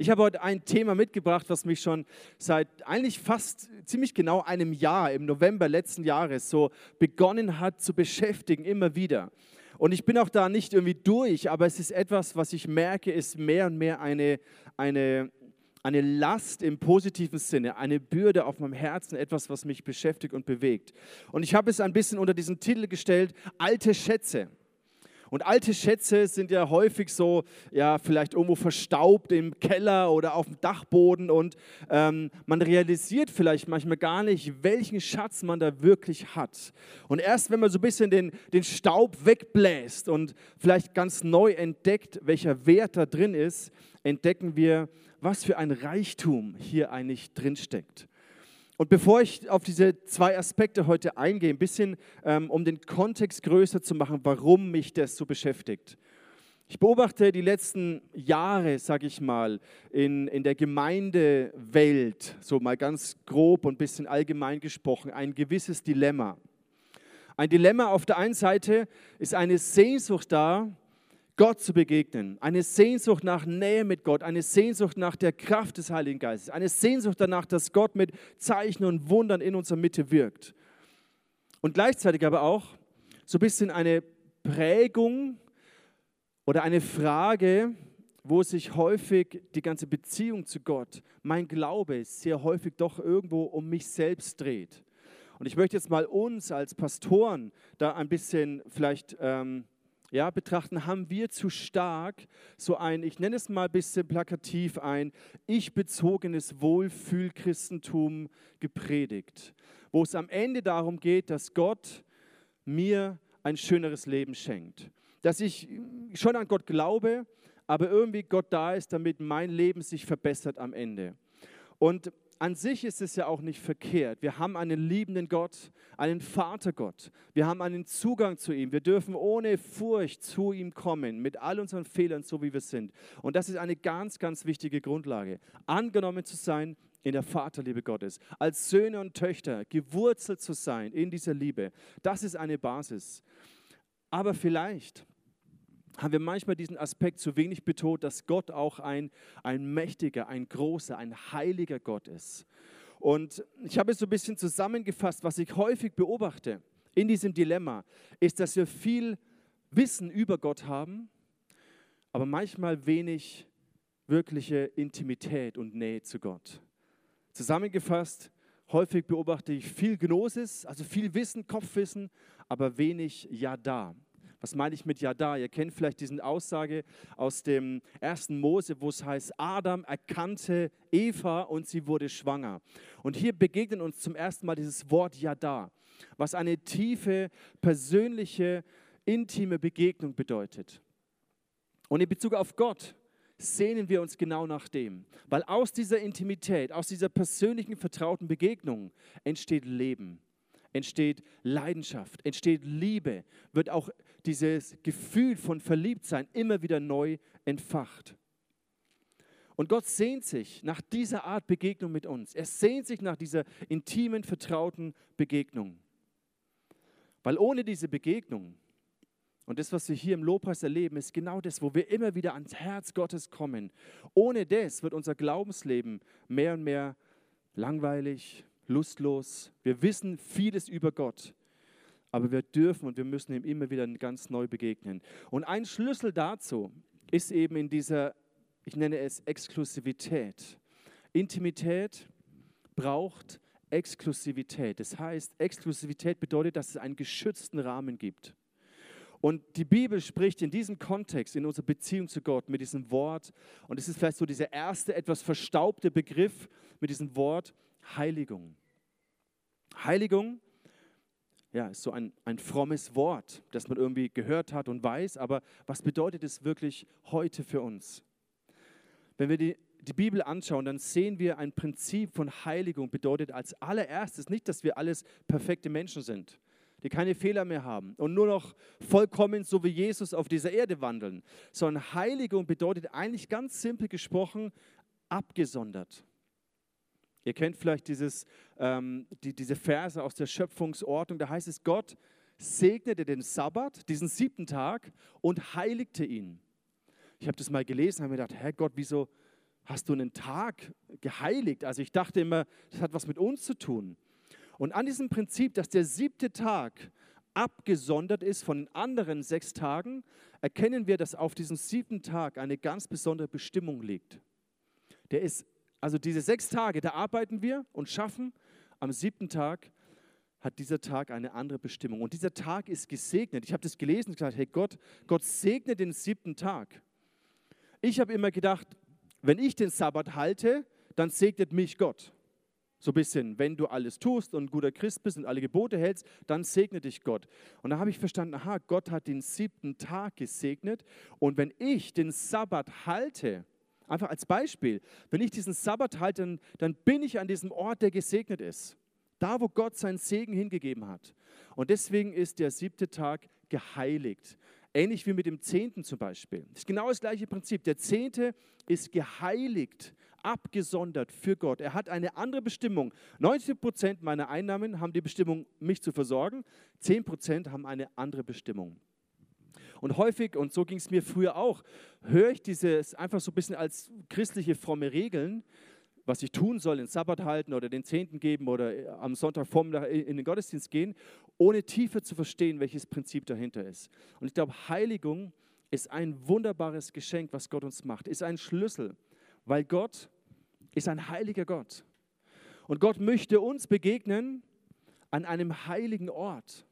Ich habe heute ein Thema mitgebracht, was mich schon seit eigentlich fast ziemlich genau einem Jahr, im November letzten Jahres, so begonnen hat zu beschäftigen, immer wieder. Und ich bin auch da nicht irgendwie durch, aber es ist etwas, was ich merke, ist mehr und mehr eine, eine, eine Last im positiven Sinne, eine Bürde auf meinem Herzen, etwas, was mich beschäftigt und bewegt. Und ich habe es ein bisschen unter diesen Titel gestellt, alte Schätze. Und alte Schätze sind ja häufig so, ja, vielleicht irgendwo verstaubt im Keller oder auf dem Dachboden und ähm, man realisiert vielleicht manchmal gar nicht, welchen Schatz man da wirklich hat. Und erst wenn man so ein bisschen den, den Staub wegbläst und vielleicht ganz neu entdeckt, welcher Wert da drin ist, entdecken wir, was für ein Reichtum hier eigentlich drinsteckt. Und bevor ich auf diese zwei Aspekte heute eingehe, ein bisschen ähm, um den Kontext größer zu machen, warum mich das so beschäftigt. Ich beobachte die letzten Jahre, sage ich mal, in, in der Gemeindewelt, so mal ganz grob und ein bisschen allgemein gesprochen, ein gewisses Dilemma. Ein Dilemma auf der einen Seite ist eine Sehnsucht da, Gott zu begegnen, eine Sehnsucht nach Nähe mit Gott, eine Sehnsucht nach der Kraft des Heiligen Geistes, eine Sehnsucht danach, dass Gott mit Zeichen und Wundern in unserer Mitte wirkt. Und gleichzeitig aber auch so ein bisschen eine Prägung oder eine Frage, wo sich häufig die ganze Beziehung zu Gott, mein Glaube sehr häufig doch irgendwo um mich selbst dreht. Und ich möchte jetzt mal uns als Pastoren da ein bisschen vielleicht ähm, ja, betrachten, haben wir zu stark so ein, ich nenne es mal ein bisschen plakativ, ein ich-bezogenes Wohlfühlchristentum gepredigt, wo es am Ende darum geht, dass Gott mir ein schöneres Leben schenkt. Dass ich schon an Gott glaube, aber irgendwie Gott da ist, damit mein Leben sich verbessert am Ende. Und an sich ist es ja auch nicht verkehrt. Wir haben einen liebenden Gott, einen Vatergott. Wir haben einen Zugang zu ihm. Wir dürfen ohne Furcht zu ihm kommen, mit all unseren Fehlern, so wie wir sind. Und das ist eine ganz, ganz wichtige Grundlage. Angenommen zu sein in der Vaterliebe Gottes, als Söhne und Töchter gewurzelt zu sein in dieser Liebe. Das ist eine Basis. Aber vielleicht haben wir manchmal diesen Aspekt zu wenig betont, dass Gott auch ein, ein mächtiger, ein großer, ein heiliger Gott ist. Und ich habe es so ein bisschen zusammengefasst, was ich häufig beobachte in diesem Dilemma, ist, dass wir viel Wissen über Gott haben, aber manchmal wenig wirkliche Intimität und Nähe zu Gott. Zusammengefasst, häufig beobachte ich viel Gnosis, also viel Wissen, Kopfwissen, aber wenig Ja da. Was meine ich mit ja da? Ihr kennt vielleicht diese Aussage aus dem ersten Mose, wo es heißt, Adam erkannte Eva und sie wurde schwanger. Und hier begegnet uns zum ersten Mal dieses Wort ja da, was eine tiefe, persönliche, intime Begegnung bedeutet. Und in Bezug auf Gott sehnen wir uns genau nach dem, weil aus dieser Intimität, aus dieser persönlichen, vertrauten Begegnung entsteht Leben entsteht Leidenschaft, entsteht Liebe, wird auch dieses Gefühl von Verliebtsein immer wieder neu entfacht. Und Gott sehnt sich nach dieser Art Begegnung mit uns. Er sehnt sich nach dieser intimen, vertrauten Begegnung. Weil ohne diese Begegnung und das, was wir hier im Lobpreis erleben, ist genau das, wo wir immer wieder ans Herz Gottes kommen. Ohne das wird unser Glaubensleben mehr und mehr langweilig, lustlos. Wir wissen vieles über Gott, aber wir dürfen und wir müssen ihm immer wieder ganz neu begegnen. Und ein Schlüssel dazu ist eben in dieser, ich nenne es Exklusivität. Intimität braucht Exklusivität. Das heißt, Exklusivität bedeutet, dass es einen geschützten Rahmen gibt. Und die Bibel spricht in diesem Kontext, in unserer Beziehung zu Gott, mit diesem Wort, und es ist vielleicht so dieser erste, etwas verstaubte Begriff mit diesem Wort Heiligung. Heiligung, ja, ist so ein, ein frommes Wort, das man irgendwie gehört hat und weiß, aber was bedeutet es wirklich heute für uns? Wenn wir die, die Bibel anschauen, dann sehen wir ein Prinzip von Heiligung bedeutet als allererstes nicht, dass wir alles perfekte Menschen sind, die keine Fehler mehr haben und nur noch vollkommen so wie Jesus auf dieser Erde wandeln, sondern Heiligung bedeutet eigentlich ganz simpel gesprochen abgesondert. Ihr kennt vielleicht dieses, ähm, die, diese Verse aus der Schöpfungsordnung, da heißt es, Gott segnete den Sabbat, diesen siebten Tag, und heiligte ihn. Ich habe das mal gelesen, habe mir gedacht, Herr Gott, wieso, hast du einen Tag geheiligt? Also ich dachte immer, das hat was mit uns zu tun. Und an diesem Prinzip, dass der siebte Tag abgesondert ist von den anderen sechs Tagen, erkennen wir, dass auf diesem siebten Tag eine ganz besondere Bestimmung liegt. Der ist, also diese sechs Tage, da arbeiten wir und schaffen. Am siebten Tag hat dieser Tag eine andere Bestimmung. Und dieser Tag ist gesegnet. Ich habe das gelesen und gesagt, hey Gott, Gott segnet den siebten Tag. Ich habe immer gedacht, wenn ich den Sabbat halte, dann segnet mich Gott. So ein bisschen, wenn du alles tust und ein guter Christ bist und alle Gebote hältst, dann segne dich Gott. Und da habe ich verstanden, aha, Gott hat den siebten Tag gesegnet. Und wenn ich den Sabbat halte, einfach als Beispiel, wenn ich diesen Sabbat halte, dann, dann bin ich an diesem Ort, der gesegnet ist. Da, wo Gott seinen Segen hingegeben hat. Und deswegen ist der siebte Tag geheiligt. Ähnlich wie mit dem Zehnten zum Beispiel. Das ist genau das gleiche Prinzip. Der Zehnte ist geheiligt, abgesondert für Gott. Er hat eine andere Bestimmung. 90 Prozent meiner Einnahmen haben die Bestimmung, mich zu versorgen. 10 Prozent haben eine andere Bestimmung. Und häufig, und so ging es mir früher auch, höre ich dieses einfach so ein bisschen als christliche fromme Regeln, was ich tun soll, den Sabbat halten oder den Zehnten geben oder äh, am Sonntagvormittag in den Gottesdienst gehen, ohne tiefer zu verstehen, welches Prinzip dahinter ist. Und ich glaube, Heiligung ist ein wunderbares Geschenk, was Gott uns macht, ist ein Schlüssel, weil Gott ist ein heiliger Gott. Und Gott möchte uns begegnen an einem heiligen Ort.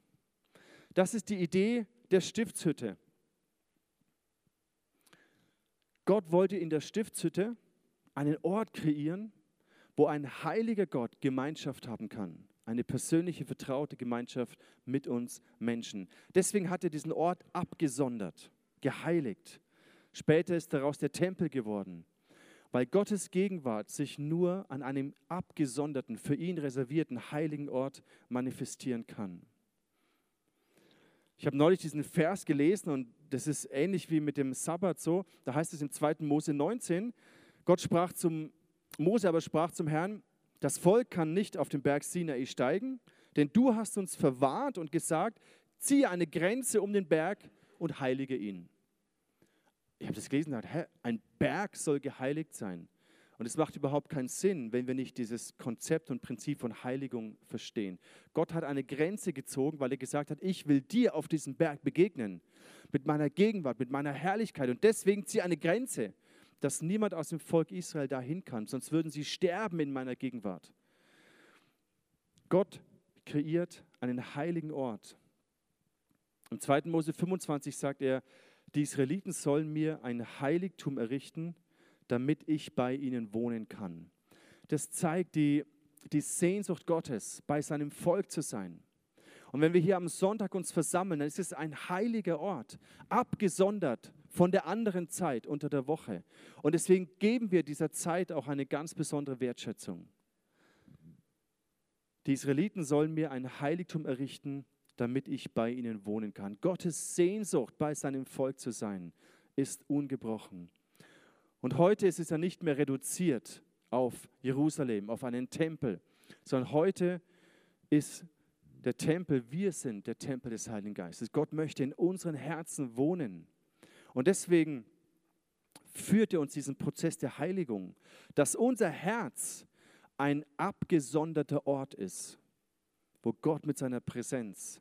Das ist die Idee der Stiftshütte. Gott wollte in der Stiftshütte einen Ort kreieren, wo ein heiliger Gott Gemeinschaft haben kann. Eine persönliche, vertraute Gemeinschaft mit uns Menschen. Deswegen hat er diesen Ort abgesondert, geheiligt. Später ist daraus der Tempel geworden, weil Gottes Gegenwart sich nur an einem abgesonderten, für ihn reservierten heiligen Ort manifestieren kann. Ich habe neulich diesen Vers gelesen und das ist ähnlich wie mit dem Sabbat so. Da heißt es im 2. Mose 19, Gott sprach zum Mose, aber sprach zum Herrn, das Volk kann nicht auf den Berg Sinai steigen, denn du hast uns verwahrt und gesagt, ziehe eine Grenze um den Berg und heilige ihn. Ich habe das gelesen und dachte, hä, ein Berg soll geheiligt sein. Und es macht überhaupt keinen Sinn, wenn wir nicht dieses Konzept und Prinzip von Heiligung verstehen. Gott hat eine Grenze gezogen, weil er gesagt hat, ich will dir auf diesem Berg begegnen, mit meiner Gegenwart, mit meiner Herrlichkeit. Und deswegen ziehe eine Grenze dass niemand aus dem Volk Israel dahin kann, sonst würden sie sterben in meiner Gegenwart. Gott kreiert einen heiligen Ort. Im 2. Mose 25 sagt er, die Israeliten sollen mir ein Heiligtum errichten, damit ich bei ihnen wohnen kann. Das zeigt die, die Sehnsucht Gottes, bei seinem Volk zu sein. Und wenn wir hier am Sonntag uns versammeln, dann ist es ein heiliger Ort, abgesondert von der anderen Zeit unter der Woche. Und deswegen geben wir dieser Zeit auch eine ganz besondere Wertschätzung. Die Israeliten sollen mir ein Heiligtum errichten, damit ich bei ihnen wohnen kann. Gottes Sehnsucht, bei seinem Volk zu sein, ist ungebrochen. Und heute ist es ja nicht mehr reduziert auf Jerusalem, auf einen Tempel, sondern heute ist der Tempel, wir sind der Tempel des Heiligen Geistes. Gott möchte in unseren Herzen wohnen. Und deswegen führt er uns diesen Prozess der Heiligung, dass unser Herz ein abgesonderter Ort ist, wo Gott mit seiner Präsenz,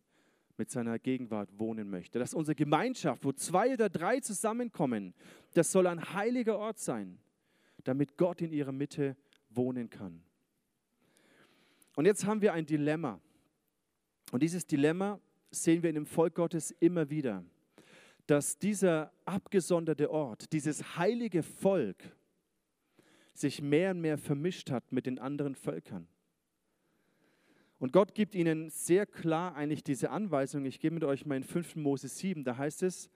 mit seiner Gegenwart wohnen möchte. Dass unsere Gemeinschaft, wo zwei oder drei zusammenkommen, das soll ein heiliger Ort sein, damit Gott in ihrer Mitte wohnen kann. Und jetzt haben wir ein Dilemma. Und dieses Dilemma sehen wir in dem Volk Gottes immer wieder dass dieser abgesonderte Ort, dieses heilige Volk sich mehr und mehr vermischt hat mit den anderen Völkern. Und Gott gibt ihnen sehr klar eigentlich diese Anweisung. Ich gebe mit euch mal in 5. Mose 7, da heißt es,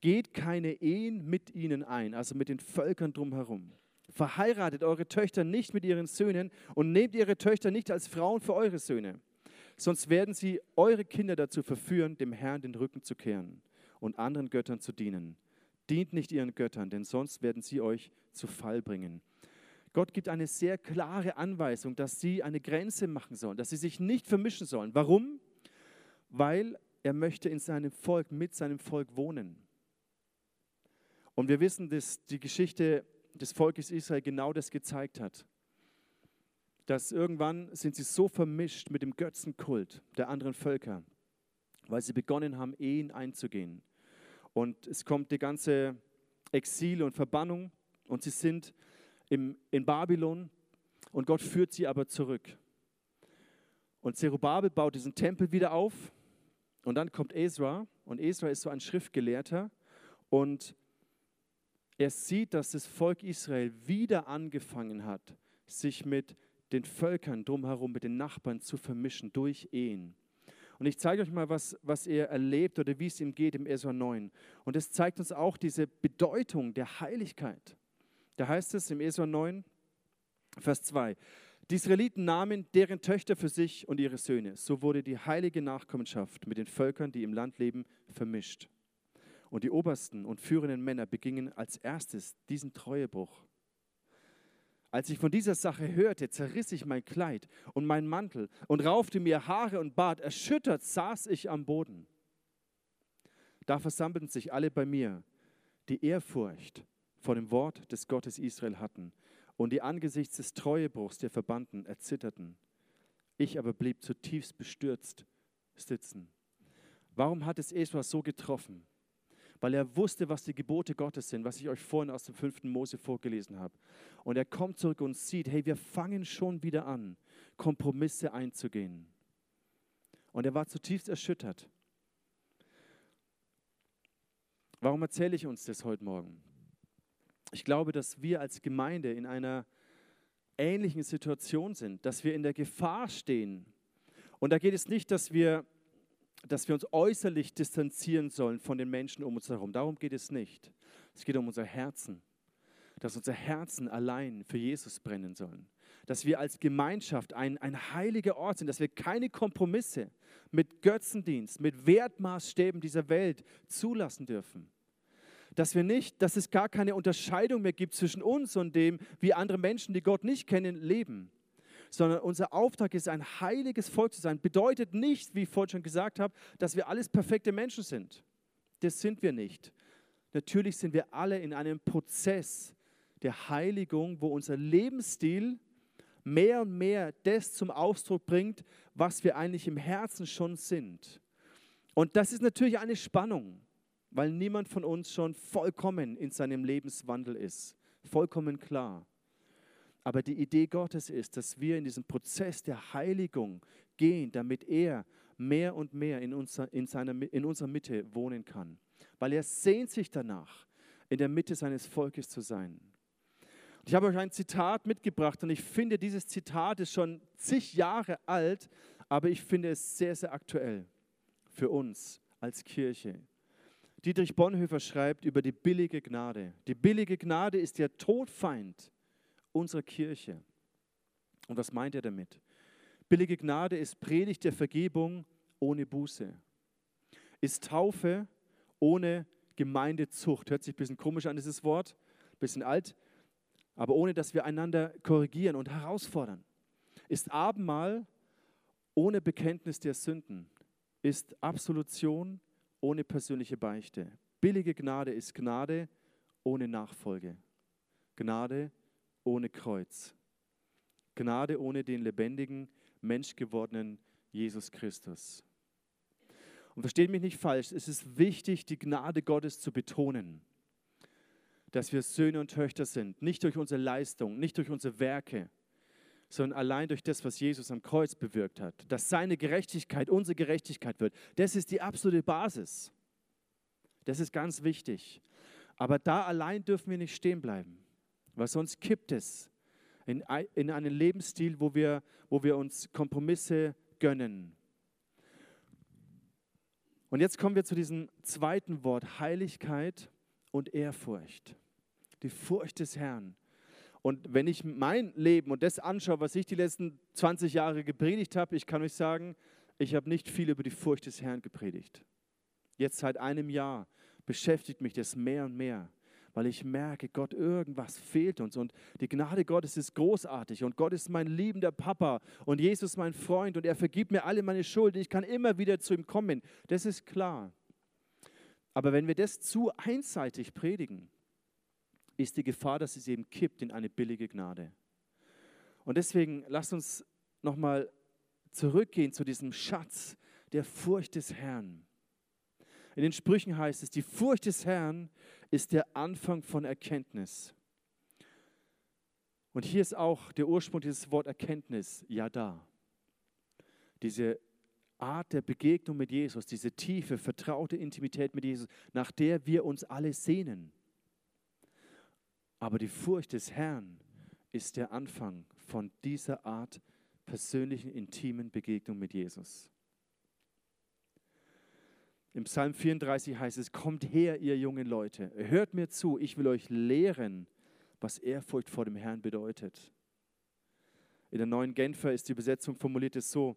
geht keine Ehen mit ihnen ein, also mit den Völkern drumherum. Verheiratet eure Töchter nicht mit ihren Söhnen und nehmt ihre Töchter nicht als Frauen für eure Söhne, sonst werden sie eure Kinder dazu verführen, dem Herrn den Rücken zu kehren und anderen Göttern zu dienen. Dient nicht ihren Göttern, denn sonst werden sie euch zu Fall bringen. Gott gibt eine sehr klare Anweisung, dass sie eine Grenze machen sollen, dass sie sich nicht vermischen sollen. Warum? Weil er möchte in seinem Volk, mit seinem Volk wohnen. Und wir wissen, dass die Geschichte des Volkes Israel genau das gezeigt hat. Dass irgendwann sind sie so vermischt mit dem Götzenkult der anderen Völker, weil sie begonnen haben, Ehen einzugehen. Und es kommt die ganze Exil und Verbannung und sie sind im, in Babylon und Gott führt sie aber zurück. Und Zerubabel baut diesen Tempel wieder auf und dann kommt Ezra und Ezra ist so ein Schriftgelehrter und er sieht, dass das Volk Israel wieder angefangen hat, sich mit den Völkern drumherum, mit den Nachbarn zu vermischen durch Ehen. Und ich zeige euch mal, was, was er erlebt oder wie es ihm geht im Esra 9. Und es zeigt uns auch diese Bedeutung der Heiligkeit. Da heißt es im Esra 9, Vers 2, die Israeliten nahmen deren Töchter für sich und ihre Söhne. So wurde die heilige Nachkommenschaft mit den Völkern, die im Land leben, vermischt. Und die obersten und führenden Männer begingen als erstes diesen Treuebruch. Als ich von dieser Sache hörte, zerriss ich mein Kleid und mein Mantel und raufte mir Haare und Bart. Erschüttert saß ich am Boden. Da versammelten sich alle bei mir, die Ehrfurcht vor dem Wort des Gottes Israel hatten und die angesichts des Treuebruchs der Verbannten erzitterten. Ich aber blieb zutiefst bestürzt sitzen. Warum hat es Esra so getroffen? weil er wusste, was die Gebote Gottes sind, was ich euch vorhin aus dem fünften Mose vorgelesen habe. Und er kommt zurück und sieht, hey, wir fangen schon wieder an, Kompromisse einzugehen. Und er war zutiefst erschüttert. Warum erzähle ich uns das heute Morgen? Ich glaube, dass wir als Gemeinde in einer ähnlichen Situation sind, dass wir in der Gefahr stehen. Und da geht es nicht, dass wir dass wir uns äußerlich distanzieren sollen von den Menschen um uns herum. Darum geht es nicht. Es geht um unser Herzen, dass unsere Herzen allein für Jesus brennen sollen. Dass wir als Gemeinschaft ein, ein heiliger Ort sind, dass wir keine Kompromisse mit Götzendienst, mit Wertmaßstäben dieser Welt zulassen dürfen. Dass wir nicht, dass es gar keine Unterscheidung mehr gibt zwischen uns und dem, wie andere Menschen, die Gott nicht kennen, leben sondern unser Auftrag ist, ein heiliges Volk zu sein. Bedeutet nicht, wie ich vorhin schon gesagt habe, dass wir alles perfekte Menschen sind. Das sind wir nicht. Natürlich sind wir alle in einem Prozess der Heiligung, wo unser Lebensstil mehr und mehr das zum Ausdruck bringt, was wir eigentlich im Herzen schon sind. Und das ist natürlich eine Spannung, weil niemand von uns schon vollkommen in seinem Lebenswandel ist. Vollkommen klar. Aber die Idee Gottes ist, dass wir in diesen Prozess der Heiligung gehen, damit er mehr und mehr in, unser, in, seiner, in unserer Mitte wohnen kann. Weil er sehnt sich danach, in der Mitte seines Volkes zu sein. ich habe euch ein Zitat mitgebracht und ich finde, dieses Zitat ist schon zig Jahre alt, aber ich finde es sehr, sehr aktuell für uns als Kirche. Dietrich Bonhoeffer schreibt über die billige Gnade. Die billige Gnade ist der Todfeind unserer Kirche. Und was meint er damit? Billige Gnade ist Predigt der Vergebung ohne Buße. Ist Taufe ohne Gemeindezucht. Hört sich ein bisschen komisch an, dieses Wort, ein bisschen alt, aber ohne dass wir einander korrigieren und herausfordern. Ist Abendmahl ohne Bekenntnis der Sünden. Ist Absolution ohne persönliche Beichte. Billige Gnade ist Gnade ohne Nachfolge. Gnade ohne Kreuz. Gnade ohne den lebendigen, menschgewordenen Jesus Christus. Und versteht mich nicht falsch, es ist wichtig, die Gnade Gottes zu betonen, dass wir Söhne und Töchter sind, nicht durch unsere Leistung, nicht durch unsere Werke, sondern allein durch das, was Jesus am Kreuz bewirkt hat, dass seine Gerechtigkeit unsere Gerechtigkeit wird. Das ist die absolute Basis. Das ist ganz wichtig. Aber da allein dürfen wir nicht stehen bleiben weil sonst kippt es in, in einen Lebensstil, wo wir, wo wir uns Kompromisse gönnen. Und jetzt kommen wir zu diesem zweiten Wort, Heiligkeit und Ehrfurcht. Die Furcht des Herrn. Und wenn ich mein Leben und das anschaue, was ich die letzten 20 Jahre gepredigt habe, ich kann euch sagen, ich habe nicht viel über die Furcht des Herrn gepredigt. Jetzt seit einem Jahr beschäftigt mich das mehr und mehr weil ich merke, Gott, irgendwas fehlt uns und die Gnade Gottes ist großartig und Gott ist mein liebender Papa und Jesus mein Freund und er vergibt mir alle meine Schuld. Ich kann immer wieder zu ihm kommen. Das ist klar. Aber wenn wir das zu einseitig predigen, ist die Gefahr, dass es eben kippt in eine billige Gnade. Und deswegen lasst uns nochmal zurückgehen zu diesem Schatz der Furcht des Herrn. In den Sprüchen heißt es, die Furcht des Herrn ist der Anfang von Erkenntnis. Und hier ist auch der Ursprung dieses Wort Erkenntnis, ja da. Diese Art der Begegnung mit Jesus, diese tiefe, vertraute Intimität mit Jesus, nach der wir uns alle sehnen. Aber die Furcht des Herrn ist der Anfang von dieser Art persönlichen, intimen Begegnung mit Jesus. Im Psalm 34 heißt es, kommt her, ihr jungen Leute, hört mir zu, ich will euch lehren, was Ehrfurcht vor dem Herrn bedeutet. In der neuen Genfer ist die Übersetzung formuliert es so,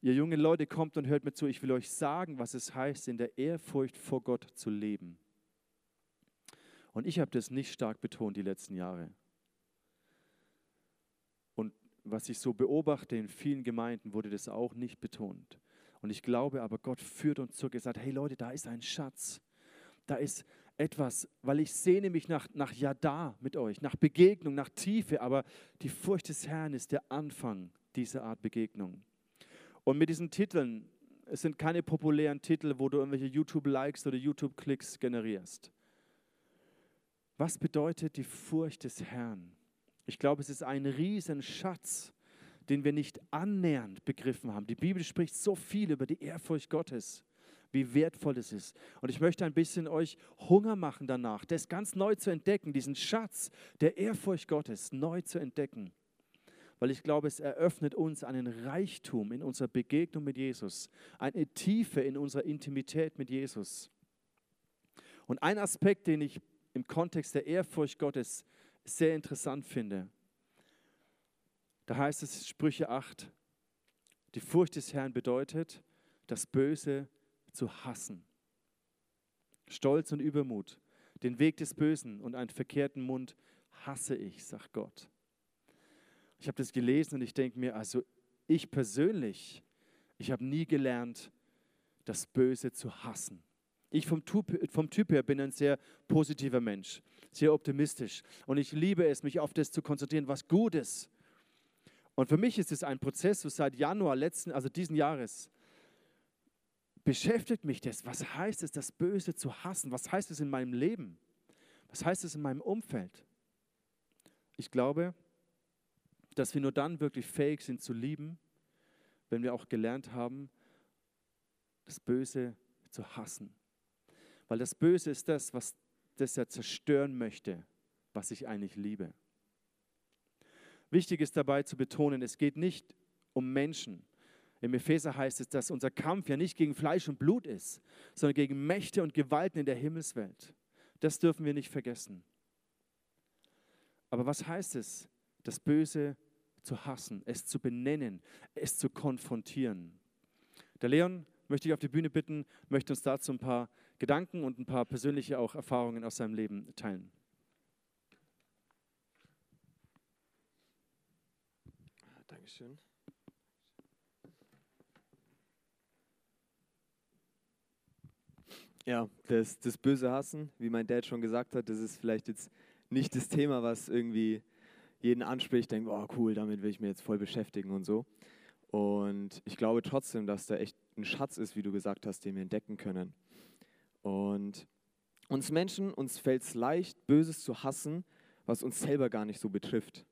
ihr jungen Leute, kommt und hört mir zu, ich will euch sagen, was es heißt, in der Ehrfurcht vor Gott zu leben. Und ich habe das nicht stark betont die letzten Jahre. Und was ich so beobachte in vielen Gemeinden, wurde das auch nicht betont. Und ich glaube aber, Gott führt uns zurück. Er sagt, hey Leute, da ist ein Schatz. Da ist etwas, weil ich sehne mich nach, nach Yada mit euch, nach Begegnung, nach Tiefe. Aber die Furcht des Herrn ist der Anfang dieser Art Begegnung. Und mit diesen Titeln, es sind keine populären Titel, wo du irgendwelche YouTube-Likes oder YouTube-Klicks generierst. Was bedeutet die Furcht des Herrn? Ich glaube, es ist ein Riesenschatz, den wir nicht annähernd begriffen haben. Die Bibel spricht so viel über die Ehrfurcht Gottes, wie wertvoll das ist. Und ich möchte ein bisschen euch Hunger machen danach, das ganz neu zu entdecken, diesen Schatz der Ehrfurcht Gottes neu zu entdecken. Weil ich glaube, es eröffnet uns einen Reichtum in unserer Begegnung mit Jesus, eine Tiefe in unserer Intimität mit Jesus. Und ein Aspekt, den ich im Kontext der Ehrfurcht Gottes sehr interessant finde, da heißt es Sprüche 8, die Furcht des Herrn bedeutet, das Böse zu hassen. Stolz und Übermut, den Weg des Bösen und einen verkehrten Mund hasse ich, sagt Gott. Ich habe das gelesen und ich denke mir, also ich persönlich, ich habe nie gelernt, das Böse zu hassen. Ich vom typ, vom typ her bin ein sehr positiver Mensch, sehr optimistisch und ich liebe es, mich auf das zu konzentrieren, was gut ist und für mich ist es ein Prozess, so seit Januar letzten, also diesen Jahres, beschäftigt mich das. Was heißt es, das Böse zu hassen? Was heißt es in meinem Leben? Was heißt es in meinem Umfeld? Ich glaube, dass wir nur dann wirklich fähig sind zu lieben, wenn wir auch gelernt haben, das Böse zu hassen. Weil das Böse ist das, was das er zerstören möchte, was ich eigentlich liebe. Wichtig ist dabei zu betonen, es geht nicht um Menschen. Im Epheser heißt es, dass unser Kampf ja nicht gegen Fleisch und Blut ist, sondern gegen Mächte und Gewalten in der Himmelswelt. Das dürfen wir nicht vergessen. Aber was heißt es, das Böse zu hassen, es zu benennen, es zu konfrontieren? Der Leon möchte ich auf die Bühne bitten, möchte uns dazu ein paar Gedanken und ein paar persönliche auch Erfahrungen aus seinem Leben teilen. Dankeschön. Ja, das, das böse Hassen, wie mein Dad schon gesagt hat, das ist vielleicht jetzt nicht das Thema, was irgendwie jeden anspricht, denkt, oh cool, damit will ich mir jetzt voll beschäftigen und so. Und ich glaube trotzdem, dass da echt ein Schatz ist, wie du gesagt hast, den wir entdecken können. Und uns Menschen, uns fällt es leicht, Böses zu hassen, was uns selber gar nicht so betrifft.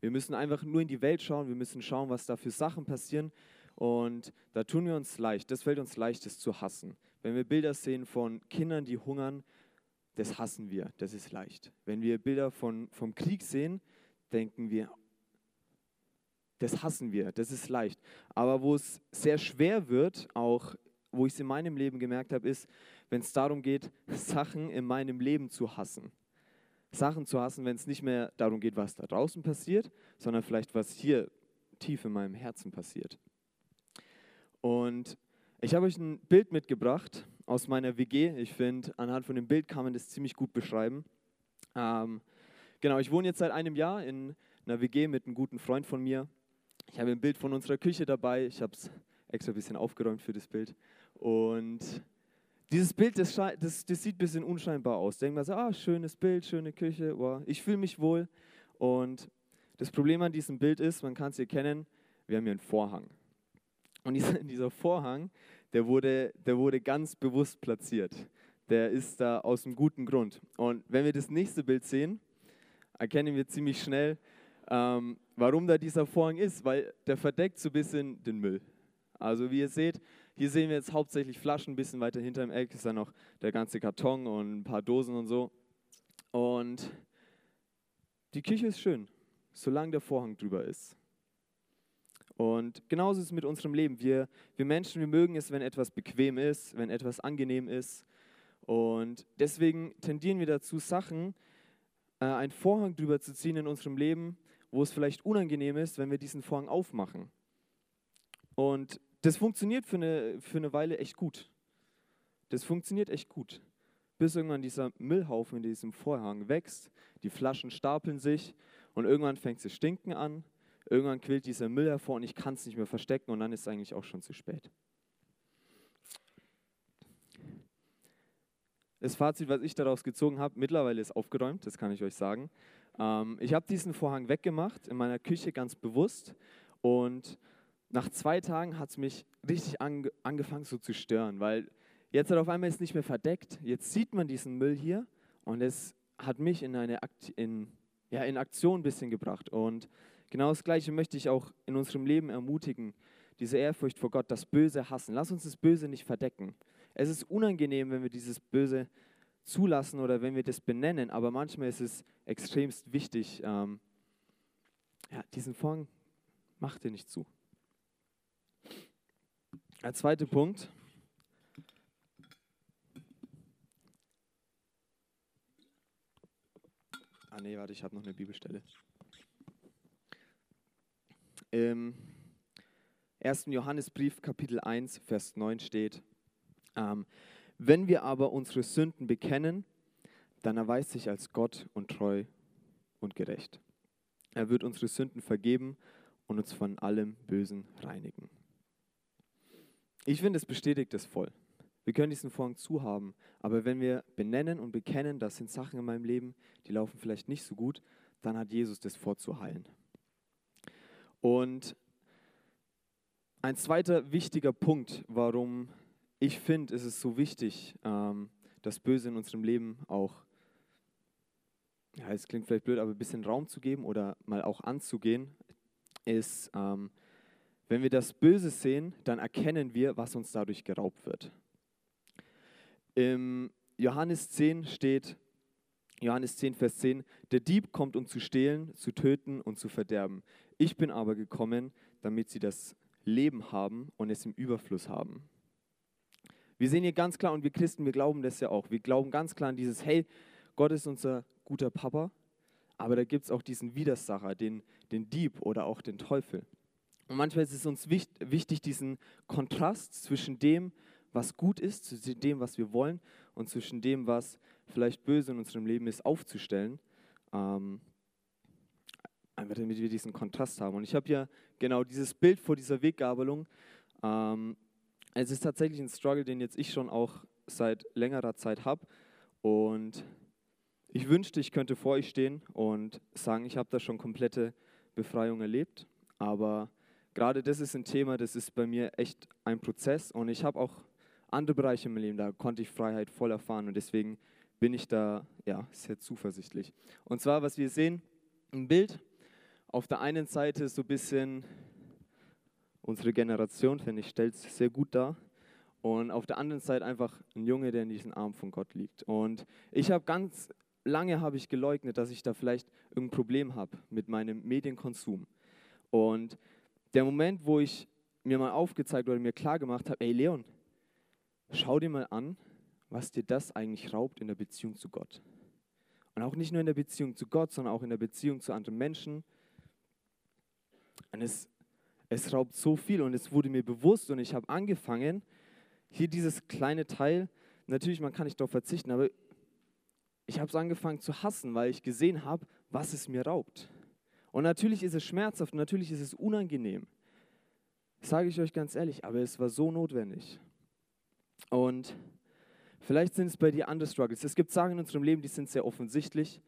Wir müssen einfach nur in die Welt schauen, wir müssen schauen, was da für Sachen passieren. Und da tun wir uns leicht, das fällt uns leicht, das zu hassen. Wenn wir Bilder sehen von Kindern, die hungern, das hassen wir, das ist leicht. Wenn wir Bilder von, vom Krieg sehen, denken wir, das hassen wir, das ist leicht. Aber wo es sehr schwer wird, auch wo ich es in meinem Leben gemerkt habe, ist, wenn es darum geht, Sachen in meinem Leben zu hassen. Sachen zu hassen, wenn es nicht mehr darum geht, was da draußen passiert, sondern vielleicht was hier tief in meinem Herzen passiert. Und ich habe euch ein Bild mitgebracht aus meiner WG. Ich finde, anhand von dem Bild kann man das ziemlich gut beschreiben. Ähm, genau, ich wohne jetzt seit einem Jahr in einer WG mit einem guten Freund von mir. Ich habe ein Bild von unserer Küche dabei. Ich habe es extra ein bisschen aufgeräumt für das Bild. Und dieses Bild, das, das, das sieht ein bisschen unscheinbar aus. Denkt man so, ah, schönes Bild, schöne Küche, wow, ich fühle mich wohl. Und das Problem an diesem Bild ist, man kann es hier kennen, wir haben hier einen Vorhang. Und dieser, dieser Vorhang, der wurde, der wurde ganz bewusst platziert. Der ist da aus einem guten Grund. Und wenn wir das nächste Bild sehen, erkennen wir ziemlich schnell, ähm, warum da dieser Vorhang ist, weil der verdeckt so ein bisschen den Müll. Also wie ihr seht, hier sehen wir jetzt hauptsächlich Flaschen, ein bisschen weiter hinter im Eck ist dann noch der ganze Karton und ein paar Dosen und so. Und die Küche ist schön, solange der Vorhang drüber ist. Und genauso ist es mit unserem Leben. Wir, wir Menschen, wir mögen es, wenn etwas bequem ist, wenn etwas angenehm ist. Und deswegen tendieren wir dazu, Sachen, äh, einen Vorhang drüber zu ziehen in unserem Leben, wo es vielleicht unangenehm ist, wenn wir diesen Vorhang aufmachen. Und das funktioniert für eine, für eine Weile echt gut. Das funktioniert echt gut. Bis irgendwann dieser Müllhaufen in diesem Vorhang wächst, die Flaschen stapeln sich und irgendwann fängt es stinken an, irgendwann quillt dieser Müll hervor und ich kann es nicht mehr verstecken und dann ist es eigentlich auch schon zu spät. Das Fazit, was ich daraus gezogen habe, mittlerweile ist aufgeräumt, das kann ich euch sagen. Ähm, ich habe diesen Vorhang weggemacht, in meiner Küche ganz bewusst und nach zwei Tagen hat es mich richtig ange angefangen so zu stören, weil jetzt hat auf einmal ist nicht mehr verdeckt. Jetzt sieht man diesen Müll hier und es hat mich in eine Akt in, ja, in Aktion ein bisschen gebracht. Und genau das Gleiche möchte ich auch in unserem Leben ermutigen. Diese Ehrfurcht vor Gott, das Böse hassen. Lass uns das Böse nicht verdecken. Es ist unangenehm, wenn wir dieses Böse zulassen oder wenn wir das benennen, aber manchmal ist es extremst wichtig, ähm, ja, diesen Vorhang macht dir nicht zu. Der zweite Punkt. Ah nee, warte, ich habe noch eine Bibelstelle. Im 1. Johannesbrief Kapitel 1, Vers 9 steht, ähm, wenn wir aber unsere Sünden bekennen, dann erweist sich als Gott und treu und gerecht. Er wird unsere Sünden vergeben und uns von allem Bösen reinigen. Ich finde, es bestätigt es voll. Wir können diesen Vorhang zuhaben, aber wenn wir benennen und bekennen, das sind Sachen in meinem Leben, die laufen vielleicht nicht so gut, dann hat Jesus das vorzuheilen. Und ein zweiter wichtiger Punkt, warum ich finde, ist es so wichtig, ähm, das Böse in unserem Leben auch, ja, es klingt vielleicht blöd, aber ein bisschen Raum zu geben oder mal auch anzugehen, ist, ähm, wenn wir das Böse sehen, dann erkennen wir, was uns dadurch geraubt wird. Im Johannes 10 steht, Johannes 10, Vers 10, der Dieb kommt, um zu stehlen, zu töten und zu verderben. Ich bin aber gekommen, damit sie das Leben haben und es im Überfluss haben. Wir sehen hier ganz klar, und wir Christen, wir glauben das ja auch, wir glauben ganz klar an dieses, hey, Gott ist unser guter Papa, aber da gibt es auch diesen Widersacher, den, den Dieb oder auch den Teufel. Und manchmal ist es uns wichtig, diesen Kontrast zwischen dem, was gut ist, zwischen dem, was wir wollen und zwischen dem, was vielleicht böse in unserem Leben ist, aufzustellen. Ähm, einfach damit wir diesen Kontrast haben. Und ich habe ja genau dieses Bild vor dieser Weggabelung. Ähm, es ist tatsächlich ein Struggle, den jetzt ich schon auch seit längerer Zeit habe. Und ich wünschte, ich könnte vor euch stehen und sagen, ich habe da schon komplette Befreiung erlebt. Aber gerade das ist ein Thema, das ist bei mir echt ein Prozess und ich habe auch andere Bereiche im Leben, da konnte ich Freiheit voll erfahren und deswegen bin ich da ja, sehr zuversichtlich. Und zwar, was wir sehen im Bild, auf der einen Seite so ein bisschen unsere Generation, finde ich, stellt es sehr gut dar. Und auf der anderen Seite einfach ein Junge, der in diesen Arm von Gott liegt. Und ich habe ganz lange habe ich geleugnet, dass ich da vielleicht irgendein Problem habe mit meinem Medienkonsum. Und der Moment, wo ich mir mal aufgezeigt oder mir klar gemacht habe, ey Leon, schau dir mal an, was dir das eigentlich raubt in der Beziehung zu Gott. Und auch nicht nur in der Beziehung zu Gott, sondern auch in der Beziehung zu anderen Menschen. Und es, es raubt so viel und es wurde mir bewusst und ich habe angefangen, hier dieses kleine Teil, natürlich, man kann nicht darauf verzichten, aber ich habe es angefangen zu hassen, weil ich gesehen habe, was es mir raubt. Und natürlich ist es schmerzhaft, natürlich ist es unangenehm. Sage ich euch ganz ehrlich, aber es war so notwendig. Und Vielleicht sind es bei dir andere Struggles. Es gibt Sachen in unserem Leben, die sind sehr offensichtlich,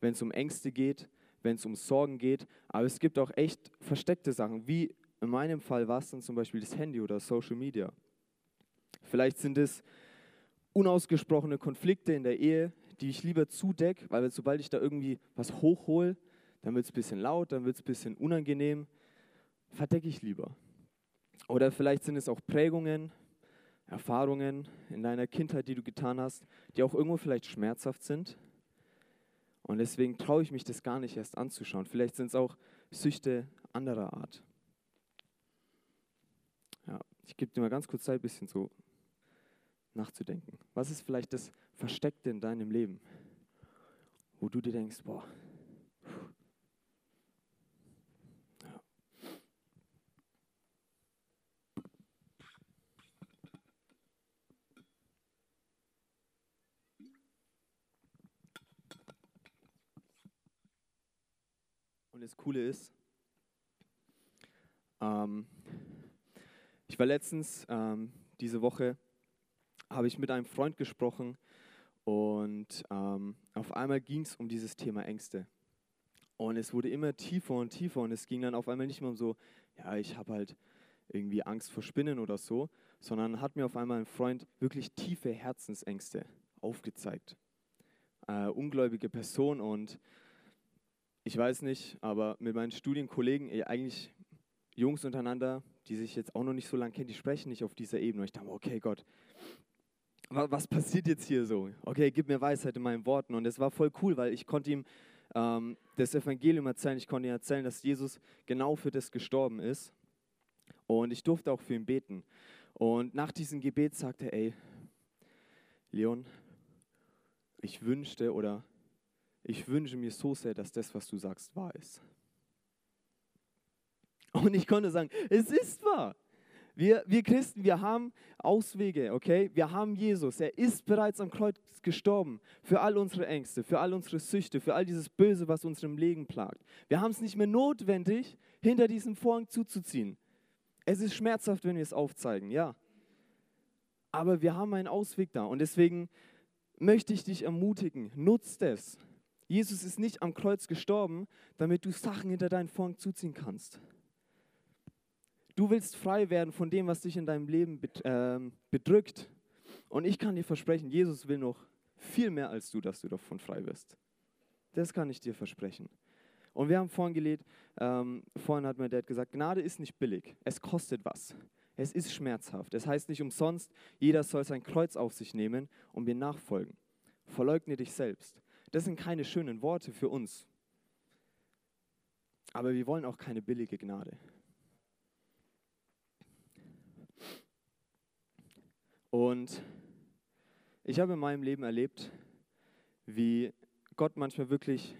wenn es um Ängste geht, wenn es um Sorgen geht. Aber es gibt auch echt versteckte Sachen, wie in meinem Fall war es dann zum Beispiel das Handy oder Social Media. Vielleicht sind es unausgesprochene Konflikte in der Ehe, die ich lieber zudecke, weil sobald ich da irgendwie was hochhole, dann wird es ein bisschen laut, dann wird es ein bisschen unangenehm, verdecke ich lieber. Oder vielleicht sind es auch Prägungen, Erfahrungen in deiner Kindheit, die du getan hast, die auch irgendwo vielleicht schmerzhaft sind. Und deswegen traue ich mich das gar nicht erst anzuschauen. Vielleicht sind es auch Süchte anderer Art. Ich gebe dir mal ganz kurz Zeit, ein bisschen so nachzudenken. Was ist vielleicht das Versteckte in deinem Leben, wo du dir denkst, boah, Und das Coole ist, ähm, ich war letztens ähm, diese Woche, habe ich mit einem Freund gesprochen und ähm, auf einmal ging es um dieses Thema Ängste. Und es wurde immer tiefer und tiefer und es ging dann auf einmal nicht mehr um so, ja, ich habe halt irgendwie Angst vor Spinnen oder so, sondern hat mir auf einmal ein Freund wirklich tiefe Herzensängste aufgezeigt. Äh, ungläubige Person und ich weiß nicht, aber mit meinen Studienkollegen, eigentlich Jungs untereinander, die sich jetzt auch noch nicht so lange kennen, die sprechen nicht auf dieser Ebene. Und ich dachte, okay, Gott, was passiert jetzt hier so? Okay, gib mir Weisheit in meinen Worten. Und es war voll cool, weil ich konnte ihm ähm, das Evangelium erzählen. Ich konnte ihm erzählen, dass Jesus genau für das gestorben ist. Und ich durfte auch für ihn beten. Und nach diesem Gebet sagte er, ey, Leon, ich wünschte oder ich wünsche mir so sehr, dass das, was du sagst, wahr ist. Und ich konnte sagen, es ist wahr. Wir, wir Christen, wir haben Auswege, okay? Wir haben Jesus. Er ist bereits am Kreuz gestorben für all unsere Ängste, für all unsere Süchte, für all dieses Böse, was unserem Leben plagt. Wir haben es nicht mehr notwendig, hinter diesem Vorhang zuzuziehen. Es ist schmerzhaft, wenn wir es aufzeigen, ja. Aber wir haben einen Ausweg da. Und deswegen möchte ich dich ermutigen, nutzt es. Jesus ist nicht am Kreuz gestorben, damit du Sachen hinter deinen Vorhang zuziehen kannst. Du willst frei werden von dem, was dich in deinem Leben ähm, bedrückt. Und ich kann dir versprechen, Jesus will noch viel mehr als du, dass du davon frei wirst. Das kann ich dir versprechen. Und wir haben vorhin gelegt, ähm, vorhin hat mein Dad gesagt, Gnade ist nicht billig, es kostet was. Es ist schmerzhaft. Es heißt nicht umsonst, jeder soll sein Kreuz auf sich nehmen und mir nachfolgen. Verleugne dich selbst. Das sind keine schönen Worte für uns. Aber wir wollen auch keine billige Gnade. Und ich habe in meinem Leben erlebt, wie Gott manchmal wirklich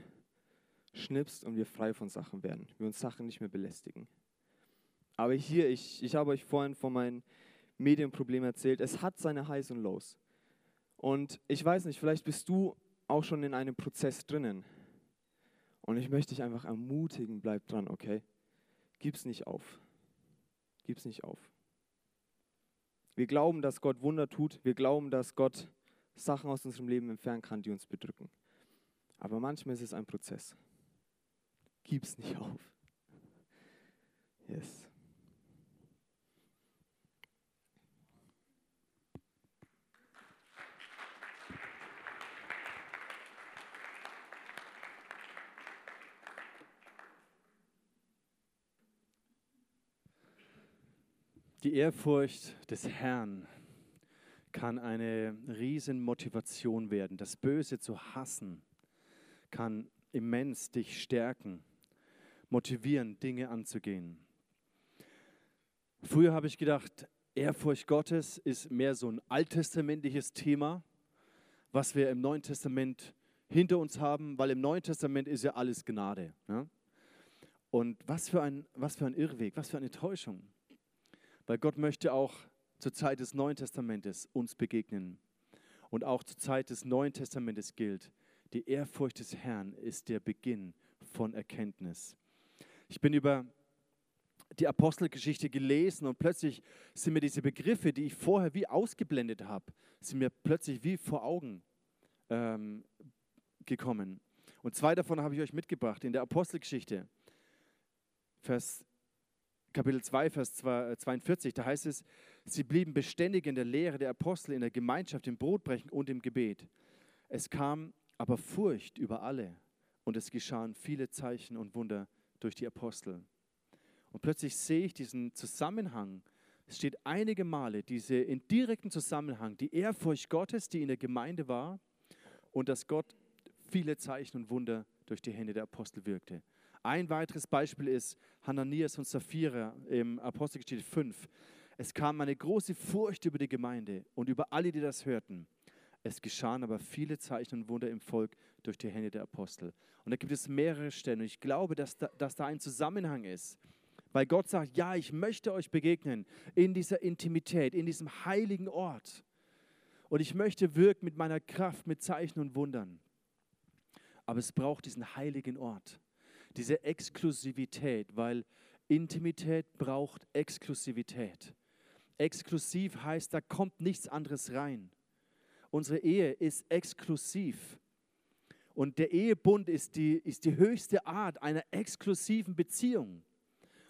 schnipst und wir frei von Sachen werden, wir uns Sachen nicht mehr belästigen. Aber hier, ich, ich habe euch vorhin von meinem Medienproblem erzählt, es hat seine Highs und Lows. Und ich weiß nicht, vielleicht bist du auch schon in einem Prozess drinnen. Und ich möchte dich einfach ermutigen, bleib dran, okay? Gib's nicht auf. Gib's nicht auf. Wir glauben, dass Gott Wunder tut. Wir glauben, dass Gott Sachen aus unserem Leben entfernen kann, die uns bedrücken. Aber manchmal ist es ein Prozess. Gib's nicht auf. Yes. Die Ehrfurcht des Herrn kann eine riesen Motivation werden. Das Böse zu hassen kann immens dich stärken, motivieren, Dinge anzugehen. Früher habe ich gedacht, Ehrfurcht Gottes ist mehr so ein alttestamentliches Thema, was wir im Neuen Testament hinter uns haben, weil im Neuen Testament ist ja alles Gnade. Ne? Und was für, ein, was für ein Irrweg, was für eine Täuschung. Weil Gott möchte auch zur Zeit des Neuen Testamentes uns begegnen. Und auch zur Zeit des Neuen Testamentes gilt, die Ehrfurcht des Herrn ist der Beginn von Erkenntnis. Ich bin über die Apostelgeschichte gelesen und plötzlich sind mir diese Begriffe, die ich vorher wie ausgeblendet habe, sind mir plötzlich wie vor Augen ähm, gekommen. Und zwei davon habe ich euch mitgebracht in der Apostelgeschichte, Vers, Kapitel 2, Vers 42. Da heißt es, sie blieben beständig in der Lehre der Apostel, in der Gemeinschaft, im Brotbrechen und im Gebet. Es kam aber Furcht über alle und es geschahen viele Zeichen und Wunder durch die Apostel. Und plötzlich sehe ich diesen Zusammenhang. Es steht einige Male diese in direkten Zusammenhang, die Ehrfurcht Gottes, die in der Gemeinde war, und dass Gott viele Zeichen und Wunder durch die Hände der Apostel wirkte. Ein weiteres Beispiel ist Hananias und Sapphira im Apostelgeschichte 5. Es kam eine große Furcht über die Gemeinde und über alle, die das hörten. Es geschahen aber viele Zeichen und Wunder im Volk durch die Hände der Apostel. Und da gibt es mehrere Stellen. Und ich glaube, dass da, dass da ein Zusammenhang ist. Weil Gott sagt, ja, ich möchte euch begegnen in dieser Intimität, in diesem heiligen Ort. Und ich möchte wirken mit meiner Kraft, mit Zeichen und Wundern. Aber es braucht diesen heiligen Ort, diese Exklusivität, weil Intimität braucht Exklusivität. Exklusiv heißt, da kommt nichts anderes rein. Unsere Ehe ist exklusiv. Und der Ehebund ist die, ist die höchste Art einer exklusiven Beziehung.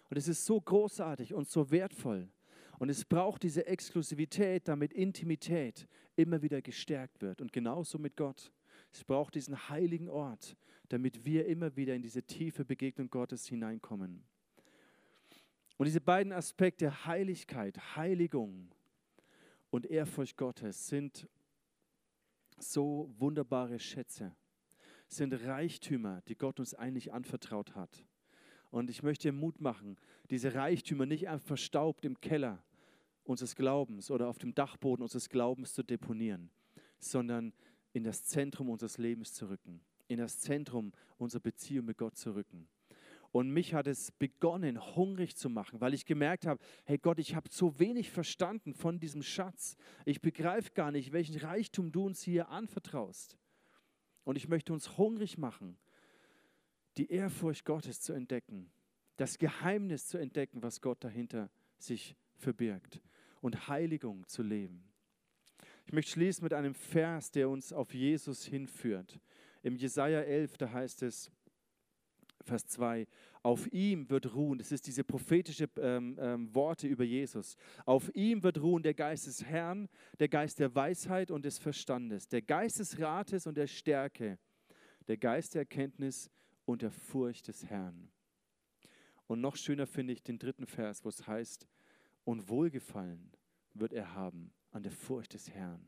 Und es ist so großartig und so wertvoll. Und es braucht diese Exklusivität, damit Intimität immer wieder gestärkt wird. Und genauso mit Gott. Es braucht diesen heiligen Ort, damit wir immer wieder in diese tiefe Begegnung Gottes hineinkommen. Und diese beiden Aspekte Heiligkeit, Heiligung und Ehrfurcht Gottes sind so wunderbare Schätze, sind Reichtümer, die Gott uns eigentlich anvertraut hat. Und ich möchte dir Mut machen, diese Reichtümer nicht einfach verstaubt im Keller unseres Glaubens oder auf dem Dachboden unseres Glaubens zu deponieren, sondern in das Zentrum unseres Lebens zu rücken, in das Zentrum unserer Beziehung mit Gott zu rücken. Und mich hat es begonnen, hungrig zu machen, weil ich gemerkt habe, hey Gott, ich habe so wenig verstanden von diesem Schatz. Ich begreife gar nicht, welchen Reichtum du uns hier anvertraust. Und ich möchte uns hungrig machen, die Ehrfurcht Gottes zu entdecken, das Geheimnis zu entdecken, was Gott dahinter sich verbirgt und Heiligung zu leben. Ich möchte schließen mit einem Vers, der uns auf Jesus hinführt. Im Jesaja 11, da heißt es, Vers 2, auf ihm wird ruhen, das ist diese prophetische ähm, ähm, Worte über Jesus, auf ihm wird ruhen der Geist des Herrn, der Geist der Weisheit und des Verstandes, der Geist des Rates und der Stärke, der Geist der Erkenntnis und der Furcht des Herrn. Und noch schöner finde ich den dritten Vers, wo es heißt, und Wohlgefallen wird er haben an der Furcht des Herrn.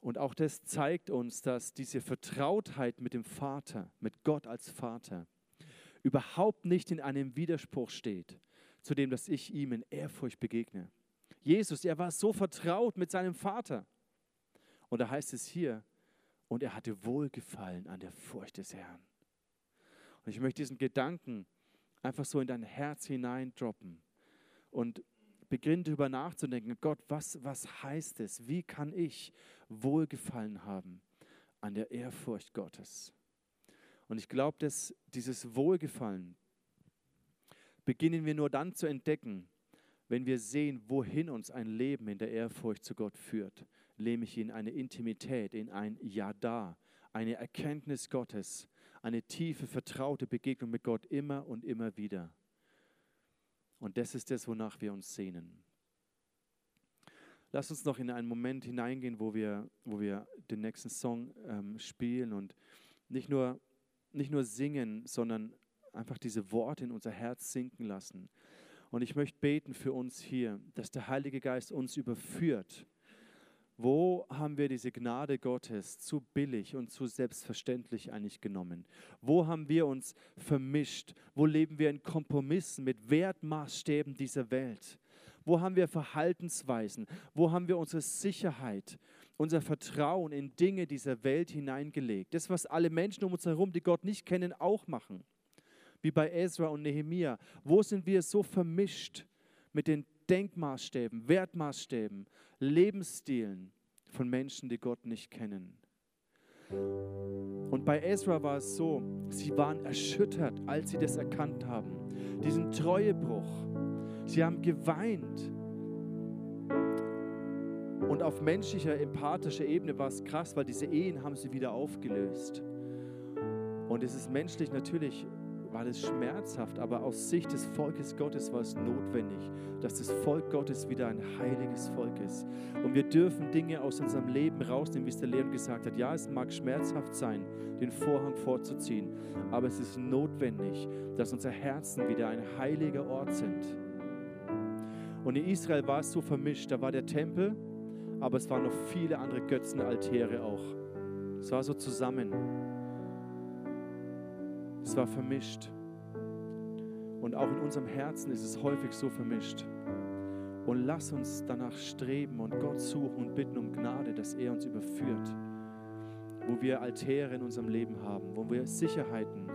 Und auch das zeigt uns, dass diese Vertrautheit mit dem Vater, mit Gott als Vater, überhaupt nicht in einem Widerspruch steht zu dem, dass ich ihm in Ehrfurcht begegne. Jesus, er war so vertraut mit seinem Vater. Und da heißt es hier, und er hatte Wohlgefallen an der Furcht des Herrn. Und ich möchte diesen Gedanken einfach so in dein Herz hineindroppen und beginne darüber nachzudenken, Gott, was, was heißt es? Wie kann ich Wohlgefallen haben an der Ehrfurcht Gottes? Und ich glaube, dass dieses Wohlgefallen beginnen wir nur dann zu entdecken, wenn wir sehen, wohin uns ein Leben in der Ehrfurcht zu Gott führt nämlich in eine Intimität, in ein Ja da, eine Erkenntnis Gottes, eine tiefe, vertraute Begegnung mit Gott immer und immer wieder. Und das ist das, wonach wir uns sehnen. Lass uns noch in einen Moment hineingehen, wo wir, wo wir den nächsten Song ähm, spielen und nicht nur, nicht nur singen, sondern einfach diese Worte in unser Herz sinken lassen. Und ich möchte beten für uns hier, dass der Heilige Geist uns überführt wo haben wir diese Gnade Gottes zu billig und zu selbstverständlich eigentlich genommen? Wo haben wir uns vermischt? Wo leben wir in Kompromissen mit Wertmaßstäben dieser Welt? Wo haben wir Verhaltensweisen? Wo haben wir unsere Sicherheit, unser Vertrauen in Dinge dieser Welt hineingelegt? Das, was alle Menschen um uns herum, die Gott nicht kennen, auch machen. Wie bei Ezra und Nehemia. Wo sind wir so vermischt mit den Denkmaßstäben, Wertmaßstäben, Lebensstilen von Menschen, die Gott nicht kennen. Und bei Ezra war es so, sie waren erschüttert, als sie das erkannt haben. Diesen Treuebruch. Sie haben geweint. Und auf menschlicher, empathischer Ebene war es krass, weil diese Ehen haben sie wieder aufgelöst. Und es ist menschlich natürlich war das schmerzhaft, aber aus Sicht des Volkes Gottes war es notwendig, dass das Volk Gottes wieder ein heiliges Volk ist. Und wir dürfen Dinge aus unserem Leben rausnehmen, wie es der Leon gesagt hat. Ja, es mag schmerzhaft sein, den Vorhang vorzuziehen, aber es ist notwendig, dass unsere Herzen wieder ein heiliger Ort sind. Und in Israel war es so vermischt. Da war der Tempel, aber es waren noch viele andere Götzenaltäre auch. Es war so zusammen. Es war vermischt. Und auch in unserem Herzen ist es häufig so vermischt. Und lass uns danach streben und Gott suchen und bitten um Gnade, dass er uns überführt. Wo wir Altäre in unserem Leben haben, wo wir Sicherheiten,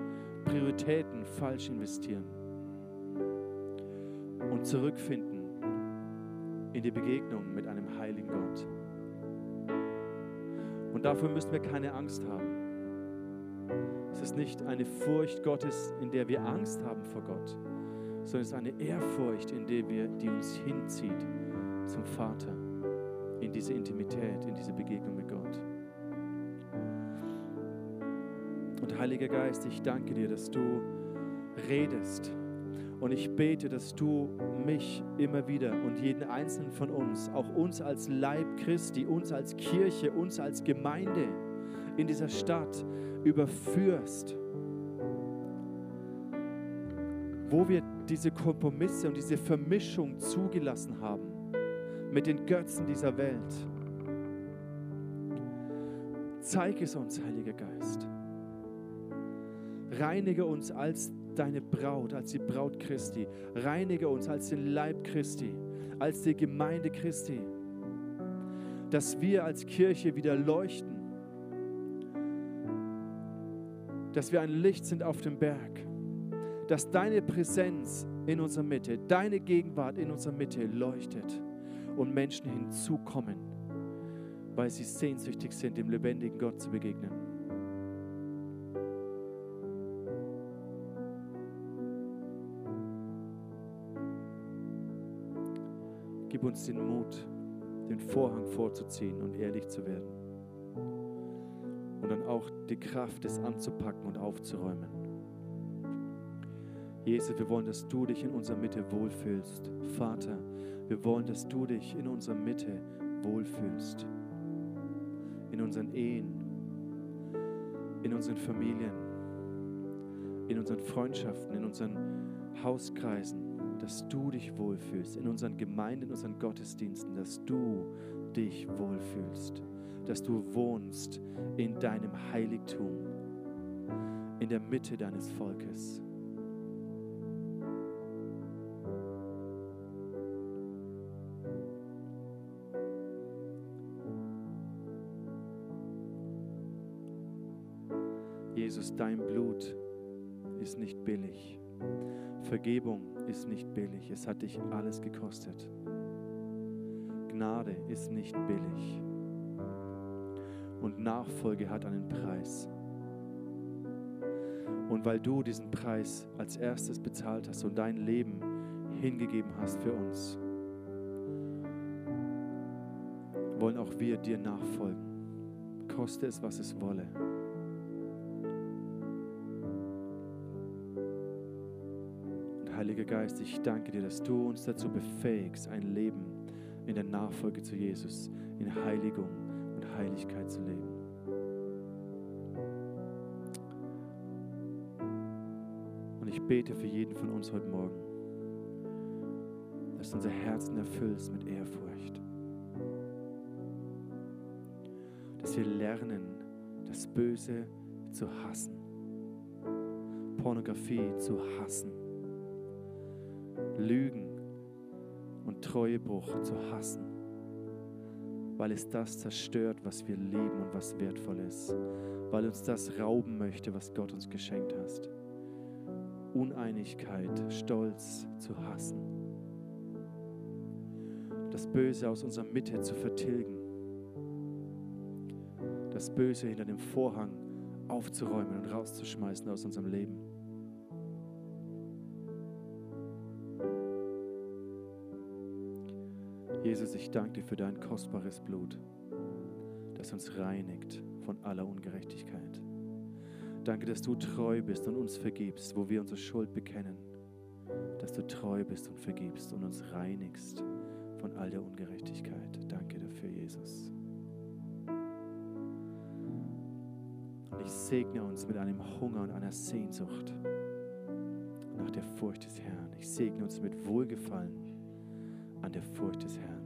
Prioritäten falsch investieren. Und zurückfinden in die Begegnung mit einem heiligen Gott. Und dafür müssen wir keine Angst haben. Ist nicht eine Furcht Gottes, in der wir Angst haben vor Gott, sondern es ist eine Ehrfurcht, in der wir, die uns hinzieht zum Vater, in diese Intimität, in diese Begegnung mit Gott. Und Heiliger Geist, ich danke dir, dass du redest. Und ich bete, dass du mich immer wieder und jeden einzelnen von uns, auch uns als Leib Christi, uns als Kirche, uns als Gemeinde in dieser Stadt, überführst, wo wir diese Kompromisse und diese Vermischung zugelassen haben mit den Götzen dieser Welt. Zeig es uns, Heiliger Geist. Reinige uns als deine Braut, als die Braut Christi. Reinige uns als den Leib Christi, als die Gemeinde Christi. Dass wir als Kirche wieder leuchten dass wir ein Licht sind auf dem Berg, dass deine Präsenz in unserer Mitte, deine Gegenwart in unserer Mitte leuchtet und Menschen hinzukommen, weil sie sehnsüchtig sind, dem lebendigen Gott zu begegnen. Gib uns den Mut, den Vorhang vorzuziehen und ehrlich zu werden auch die Kraft, es anzupacken und aufzuräumen. Jesus, wir wollen, dass du dich in unserer Mitte wohlfühlst. Vater, wir wollen, dass du dich in unserer Mitte wohlfühlst. In unseren Ehen, in unseren Familien, in unseren Freundschaften, in unseren Hauskreisen, dass du dich wohlfühlst. In unseren Gemeinden, in unseren Gottesdiensten, dass du dich wohlfühlst dass du wohnst in deinem Heiligtum, in der Mitte deines Volkes. Jesus, dein Blut ist nicht billig. Vergebung ist nicht billig. Es hat dich alles gekostet. Gnade ist nicht billig und Nachfolge hat einen Preis. Und weil du diesen Preis als erstes bezahlt hast und dein Leben hingegeben hast für uns, wollen auch wir dir nachfolgen, koste es, was es wolle. Und Heiliger Geist, ich danke dir, dass du uns dazu befähigst, ein Leben in der Nachfolge zu Jesus, in Heiligung Heiligkeit zu leben. Und ich bete für jeden von uns heute Morgen, dass du unser Herzen erfüllst mit Ehrfurcht. Dass wir lernen, das Böse zu hassen, Pornografie zu hassen, Lügen und Treuebruch zu hassen weil es das zerstört, was wir lieben und was wertvoll ist, weil uns das rauben möchte, was Gott uns geschenkt hat. Uneinigkeit, Stolz zu hassen, das Böse aus unserer Mitte zu vertilgen, das Böse hinter dem Vorhang aufzuräumen und rauszuschmeißen aus unserem Leben. Jesus, ich danke dir für dein kostbares Blut, das uns reinigt von aller Ungerechtigkeit. Danke, dass du treu bist und uns vergibst, wo wir unsere Schuld bekennen. Dass du treu bist und vergibst und uns reinigst von all der Ungerechtigkeit. Danke dafür, Jesus. Und ich segne uns mit einem Hunger und einer Sehnsucht nach der Furcht des Herrn. Ich segne uns mit Wohlgefallen an der Furcht des Herrn.